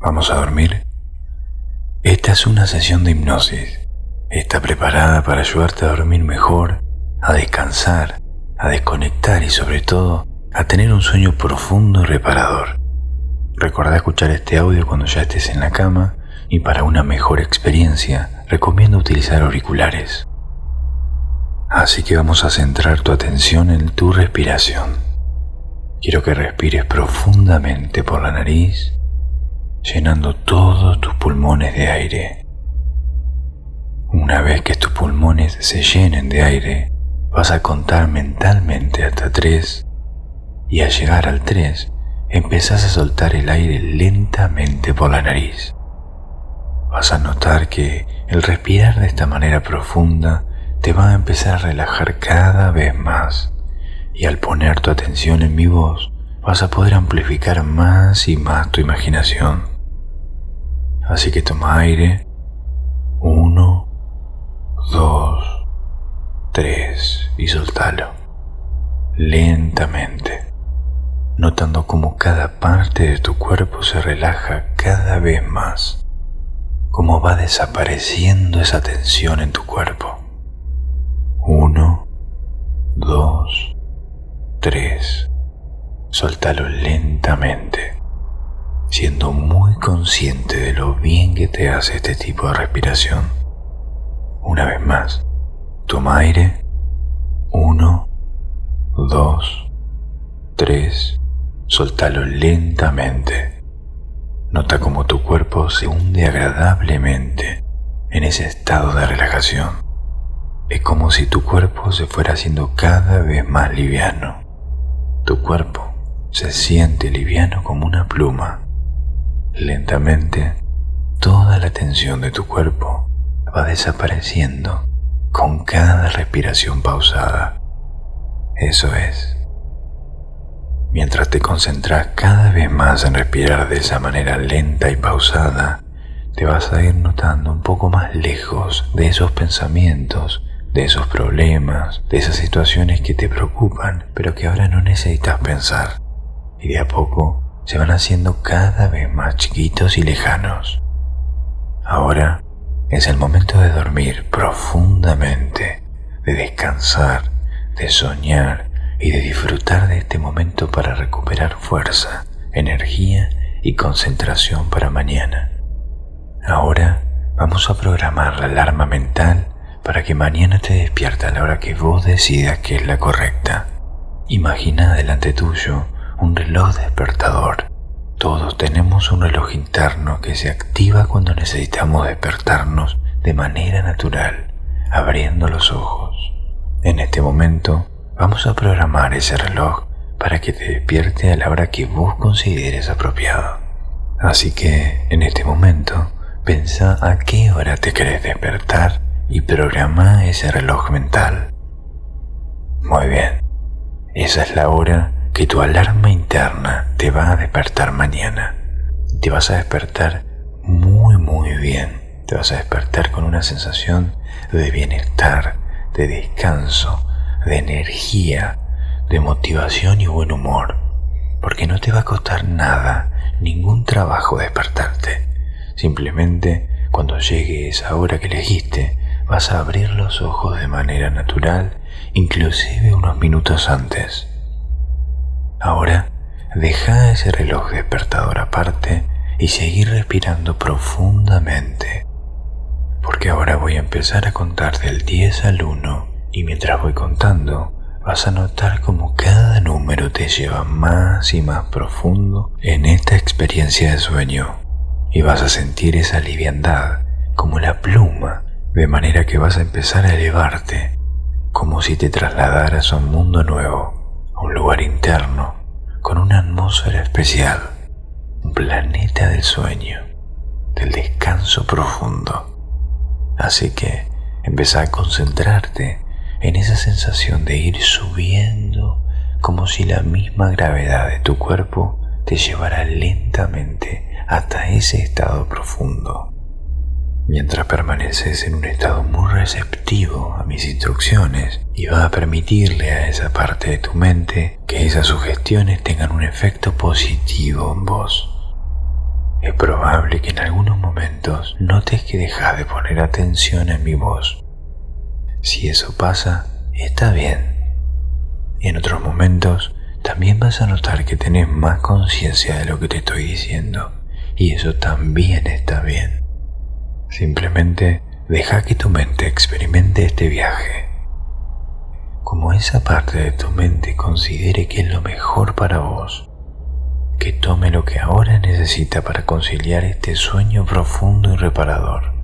¿Vamos a dormir? Esta es una sesión de hipnosis. Está preparada para ayudarte a dormir mejor, a descansar, a desconectar y sobre todo a tener un sueño profundo y reparador. Recuerda escuchar este audio cuando ya estés en la cama y para una mejor experiencia recomiendo utilizar auriculares. Así que vamos a centrar tu atención en tu respiración. Quiero que respires profundamente por la nariz, llenando todos tus pulmones de aire. Una vez que tus pulmones se llenen de aire, vas a contar mentalmente hasta tres y al llegar al tres empezás a soltar el aire lentamente por la nariz. Vas a notar que el respirar de esta manera profunda te va a empezar a relajar cada vez más y al poner tu atención en mi voz vas a poder amplificar más y más tu imaginación. Así que toma aire. Uno, dos, tres y soltalo. Lentamente, notando cómo cada parte de tu cuerpo se relaja cada vez más, cómo va desapareciendo esa tensión en tu cuerpo. Uno, dos, tres. Soltalo lentamente, siendo muy consciente de lo bien que te hace este tipo de respiración. Una vez más, toma aire. Uno, dos, tres. Soltalo lentamente. Nota cómo tu cuerpo se hunde agradablemente en ese estado de relajación. Es como si tu cuerpo se fuera haciendo cada vez más liviano. Tu cuerpo se siente liviano como una pluma. Lentamente, toda la tensión de tu cuerpo va desapareciendo con cada respiración pausada. Eso es. Mientras te concentras cada vez más en respirar de esa manera lenta y pausada, te vas a ir notando un poco más lejos de esos pensamientos de esos problemas, de esas situaciones que te preocupan, pero que ahora no necesitas pensar. Y de a poco se van haciendo cada vez más chiquitos y lejanos. Ahora es el momento de dormir profundamente, de descansar, de soñar y de disfrutar de este momento para recuperar fuerza, energía y concentración para mañana. Ahora vamos a programar la alarma mental para que mañana te despierta a la hora que vos decidas que es la correcta. Imagina delante tuyo un reloj despertador. Todos tenemos un reloj interno que se activa cuando necesitamos despertarnos de manera natural, abriendo los ojos. En este momento vamos a programar ese reloj para que te despierte a la hora que vos consideres apropiado. Así que en este momento, pensa a qué hora te querés despertar y programa ese reloj mental. Muy bien, esa es la hora que tu alarma interna te va a despertar mañana. Te vas a despertar muy, muy bien. Te vas a despertar con una sensación de bienestar, de descanso, de energía, de motivación y buen humor. Porque no te va a costar nada, ningún trabajo despertarte. Simplemente cuando llegue esa hora que elegiste, vas a abrir los ojos de manera natural, inclusive unos minutos antes. Ahora, deja ese reloj despertador aparte y seguir respirando profundamente, porque ahora voy a empezar a contar del 10 al 1 y mientras voy contando, vas a notar como cada número te lleva más y más profundo en esta experiencia de sueño. Y vas a sentir esa liviandad como la pluma de manera que vas a empezar a elevarte, como si te trasladaras a un mundo nuevo, un lugar interno, con una atmósfera especial, un planeta del sueño, del descanso profundo. Así que empieza a concentrarte en esa sensación de ir subiendo como si la misma gravedad de tu cuerpo te llevara lentamente hasta ese estado profundo mientras permaneces en un estado muy receptivo a mis instrucciones y va a permitirle a esa parte de tu mente que esas sugestiones tengan un efecto positivo en vos. Es probable que en algunos momentos notes que dejas de poner atención en mi voz. Si eso pasa, está bien. En otros momentos también vas a notar que tenés más conciencia de lo que te estoy diciendo y eso también está bien. Simplemente deja que tu mente experimente este viaje. Como esa parte de tu mente considere que es lo mejor para vos, que tome lo que ahora necesita para conciliar este sueño profundo y reparador.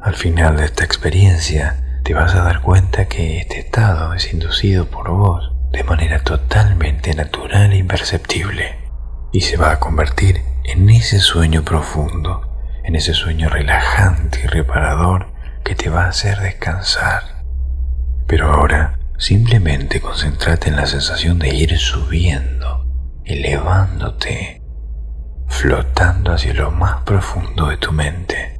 Al final de esta experiencia, te vas a dar cuenta que este estado es inducido por vos de manera totalmente natural e imperceptible y se va a convertir en ese sueño profundo, en ese sueño relajante y reparador que te va a hacer descansar. Pero ahora simplemente concéntrate en la sensación de ir subiendo, elevándote, flotando hacia lo más profundo de tu mente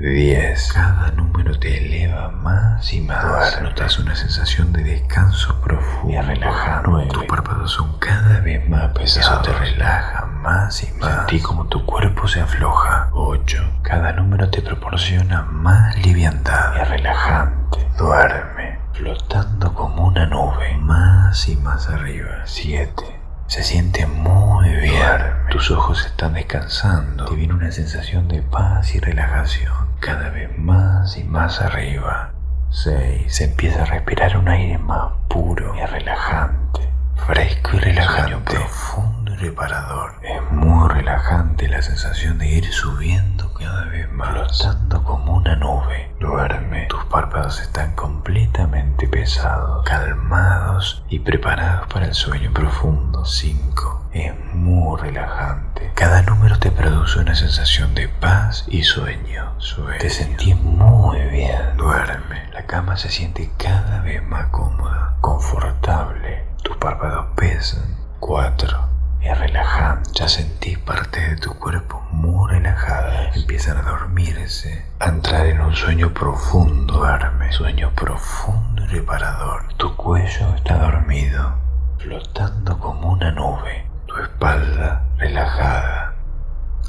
10. Cada número te eleva más y más. Notas una sensación de descanso profundo y relajado. Tus párpados son cada vez más pesados. Eso te relaja más y más. Sentí como tu cuerpo se afloja. 8. Cada número te proporciona más liviandad y relajante. Duerme, flotando como una nube, más y más arriba. 7. Se siente muy bien. Tus ojos están descansando. Te viene una sensación de paz y relajación. Cada vez más y más arriba. 6. Se empieza a respirar un aire más puro y relajante. Fresco y relajante. profundo reparador. Es muy relajante la sensación de ir subiendo cada vez más. Flotando como una nube. Duerme. Tus párpados están completamente pesados, calmados y preparados para el sueño profundo. 5. Es muy relajante. Cada número te produce una sensación de paz y sueño. Te sentís muy bien. Duerme. La cama se siente cada vez más cómoda, confortable. Tus párpados pesan. 4 es relajante. Ya sentís parte de tu cuerpo muy relajada. Empiezan a dormirse, a entrar en un sueño profundo. Duerme, sueño profundo y reparador. Tu cuello está dormido, flotando como una nube. Tu espalda relajada.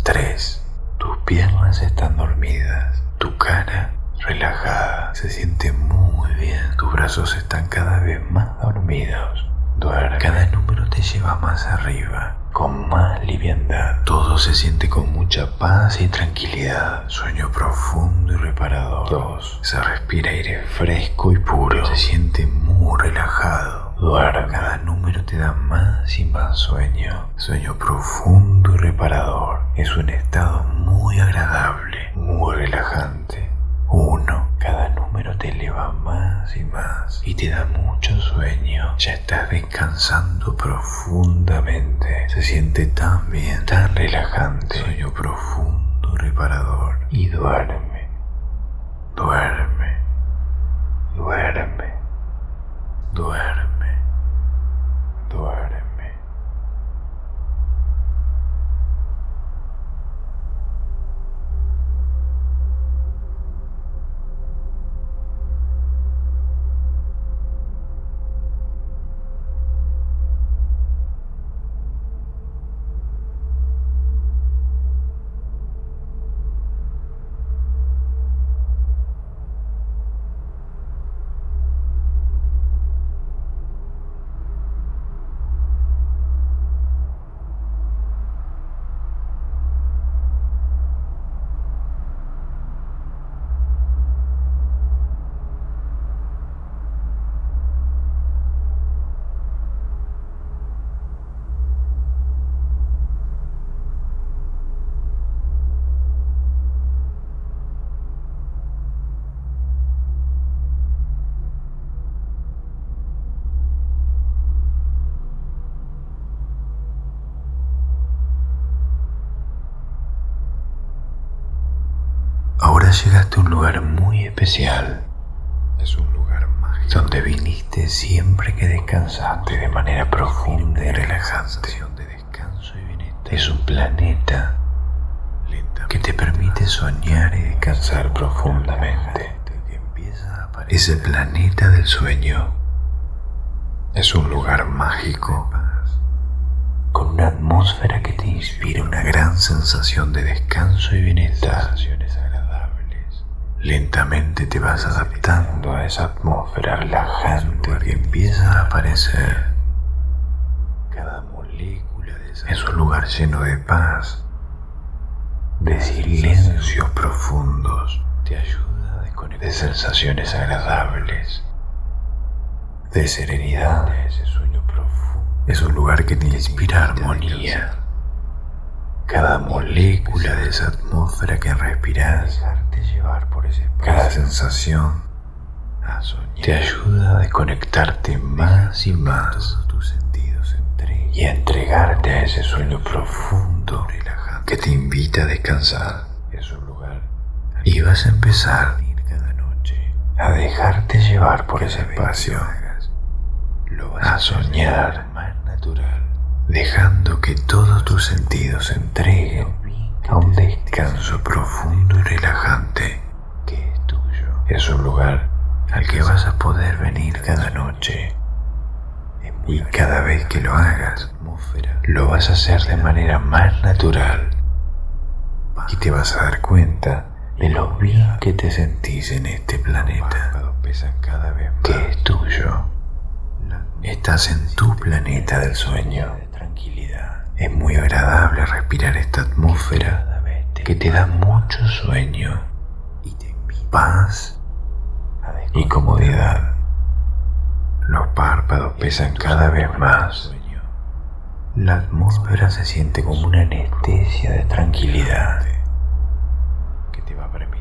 3. Tus piernas están dormidas. Tu cara relajada. Se siente muy bien. Tus brazos están cada vez más dormidos. Duerme. Cada número te lleva más arriba, con más liviandad. Todo se siente con mucha paz y tranquilidad. Sueño profundo y reparador. 2. Se respira aire fresco y puro. Se siente muy relajado. Duerme. Cada número te da más y más sueño. Sueño profundo y reparador. Es un estado muy agradable, muy relajante. 1. Cada número te eleva más y más y te da mucho sueño. Ya estás descansando profundamente. Se siente tan bien, tan relajante. Sueño profundo, reparador. Y duerme. Duerme. Duerme. Duerme. Duerme. Llegaste a un lugar muy especial. Es un lugar mágico donde viniste siempre que descansaste de manera profunda y relajante. Es un planeta que te permite soñar y descansar profundamente. Es el planeta del sueño. Es un lugar mágico con una atmósfera que te inspira una gran sensación de descanso y bienestar. Lentamente te vas adaptando a esa atmósfera relajante que empieza a aparecer. Cada molécula es un lugar lleno de paz, de silencios profundos, te ayuda a desconectar de sensaciones agradables, de serenidad. Es un lugar que te inspira armonía. Cada molécula de esa atmósfera que respiras, cada sensación te ayuda a desconectarte más y más y a entregarte a ese sueño profundo que te invita a descansar. Y vas a empezar a dejarte llevar por ese espacio, a soñar, dejando que todos tus sentidos se entreguen a un descanso profundo y relajante que es tuyo. Es un lugar al que vas a poder venir cada noche. Y cada vez que lo hagas, lo vas a hacer de manera más natural. Y te vas a dar cuenta de lo bien que te sentís en este planeta, que es tuyo. Estás en tu planeta del sueño. Es muy agradable respirar esta atmósfera que te da mucho sueño, paz y comodidad. Los párpados pesan cada vez más. La atmósfera se siente como una anestesia de tranquilidad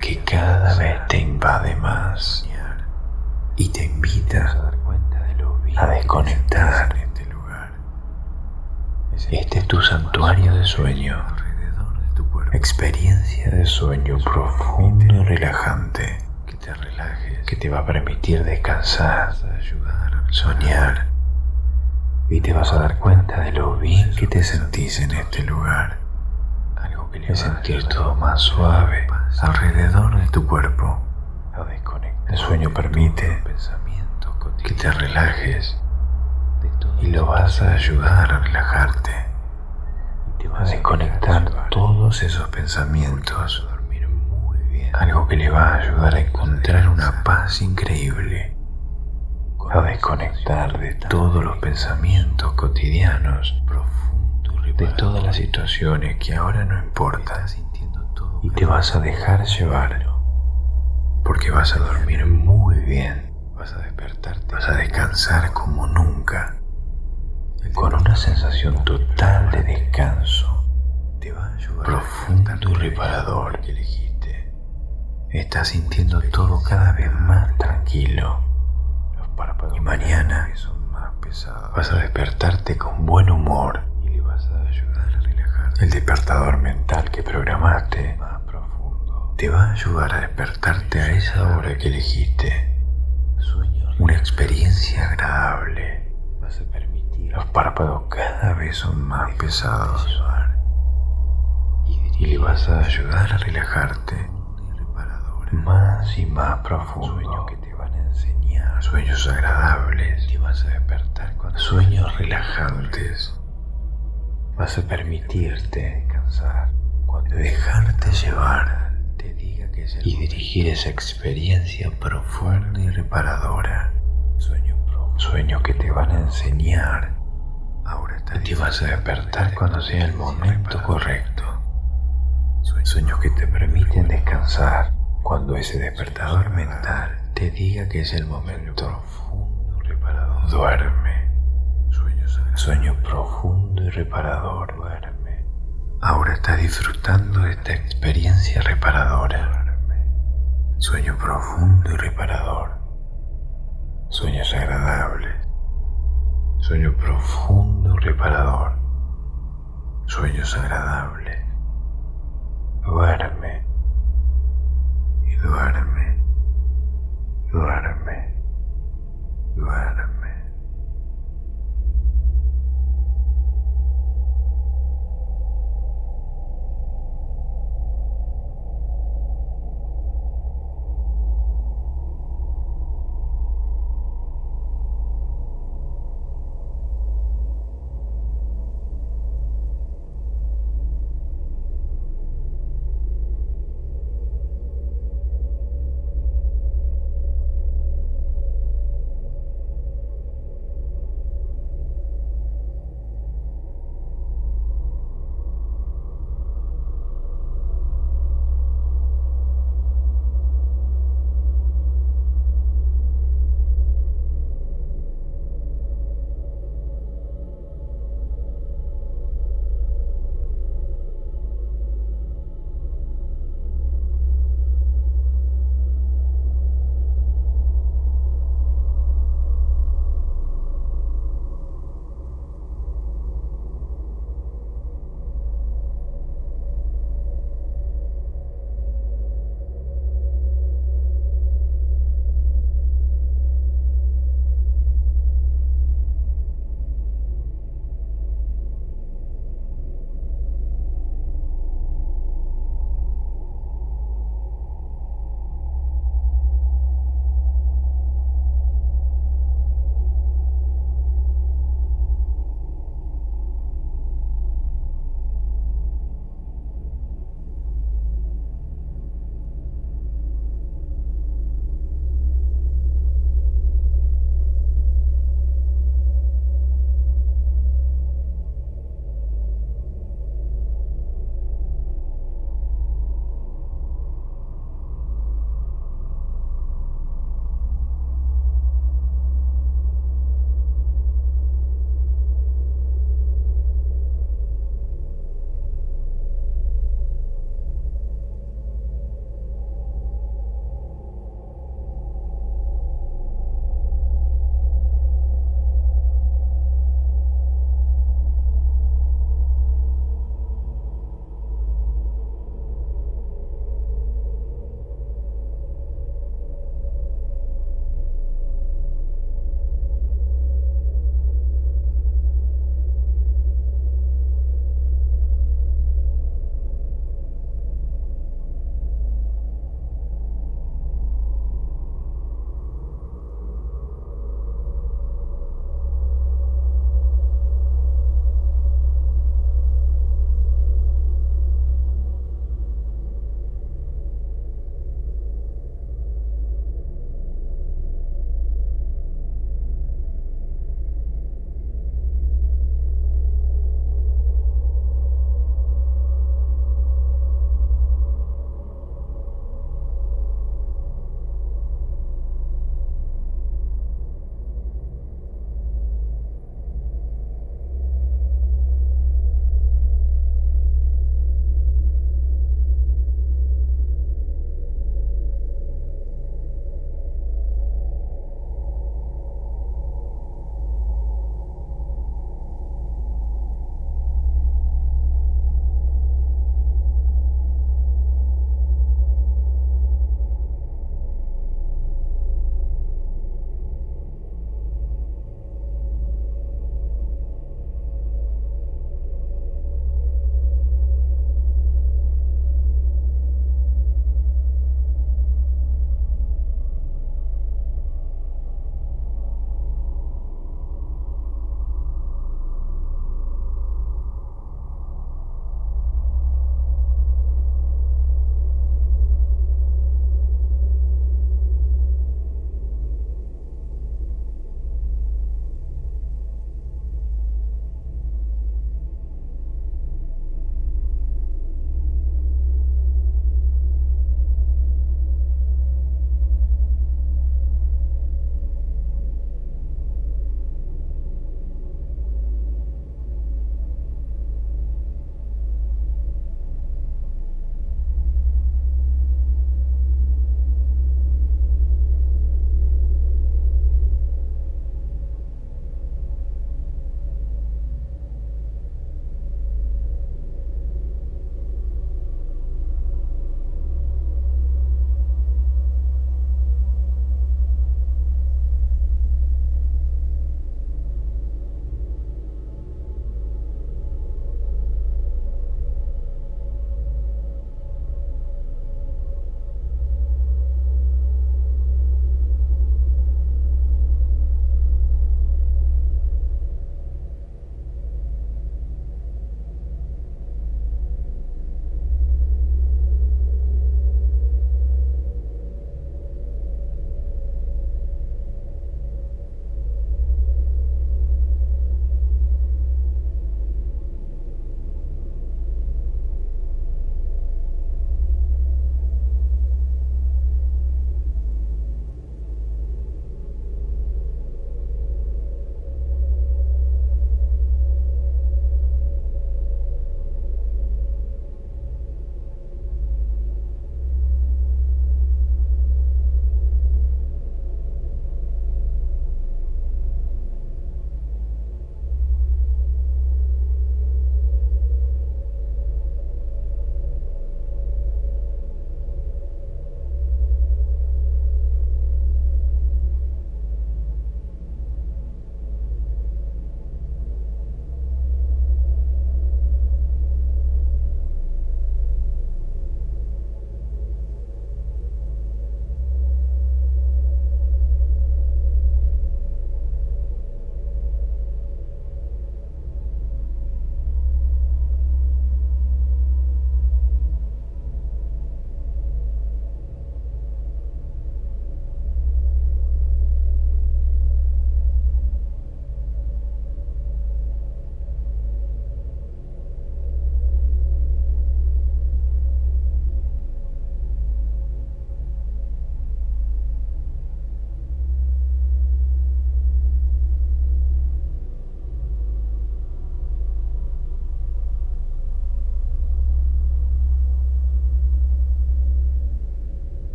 que cada vez te invade más y te invita a desconectar este es tu santuario de sueño, experiencia de sueño profundo y relajante que te va a permitir descansar, soñar y te vas a dar cuenta de lo bien que te sentís en este lugar. Le sentir todo más suave alrededor de tu cuerpo. El sueño permite que te relajes y lo vas a ayudar a relajarte, a desconectar todos esos pensamientos, algo que le va a ayudar a encontrar una paz increíble, a desconectar de todos los pensamientos cotidianos, de todas las situaciones que ahora no importan, y te vas a dejar llevar, porque vas a dormir muy bien, despertarte, vas a descansar como nunca con una sensación total de descanso, profundo y reparador que elegiste. Estás sintiendo todo cada vez más tranquilo. Y mañana vas a despertarte con buen humor. El despertador mental que programaste te va a ayudar a despertarte a esa hora que elegiste. Una experiencia agradable. Los párpados cada vez son más pesados. Y le vas a ayudar a relajarte. Más y más profundo. sueños agradables. Te vas a despertar con sueños relajantes. Vas a permitirte descansar. Dejarte llevar y dirigir esa experiencia profunda y reparadora. Sueños que te van a enseñar Ahora te vas a despertar cuando sea el momento correcto. Sueños que te permiten descansar cuando ese despertador mental te diga que es el momento. Duerme. Sueño profundo y reparador. Duerme. Ahora estás disfrutando de esta experiencia reparadora. Sueño profundo y reparador. Sueños agradables. Sueño profundo y reparador. Sueños agradables. Duerme. Y duerme. Duerme. Duerme.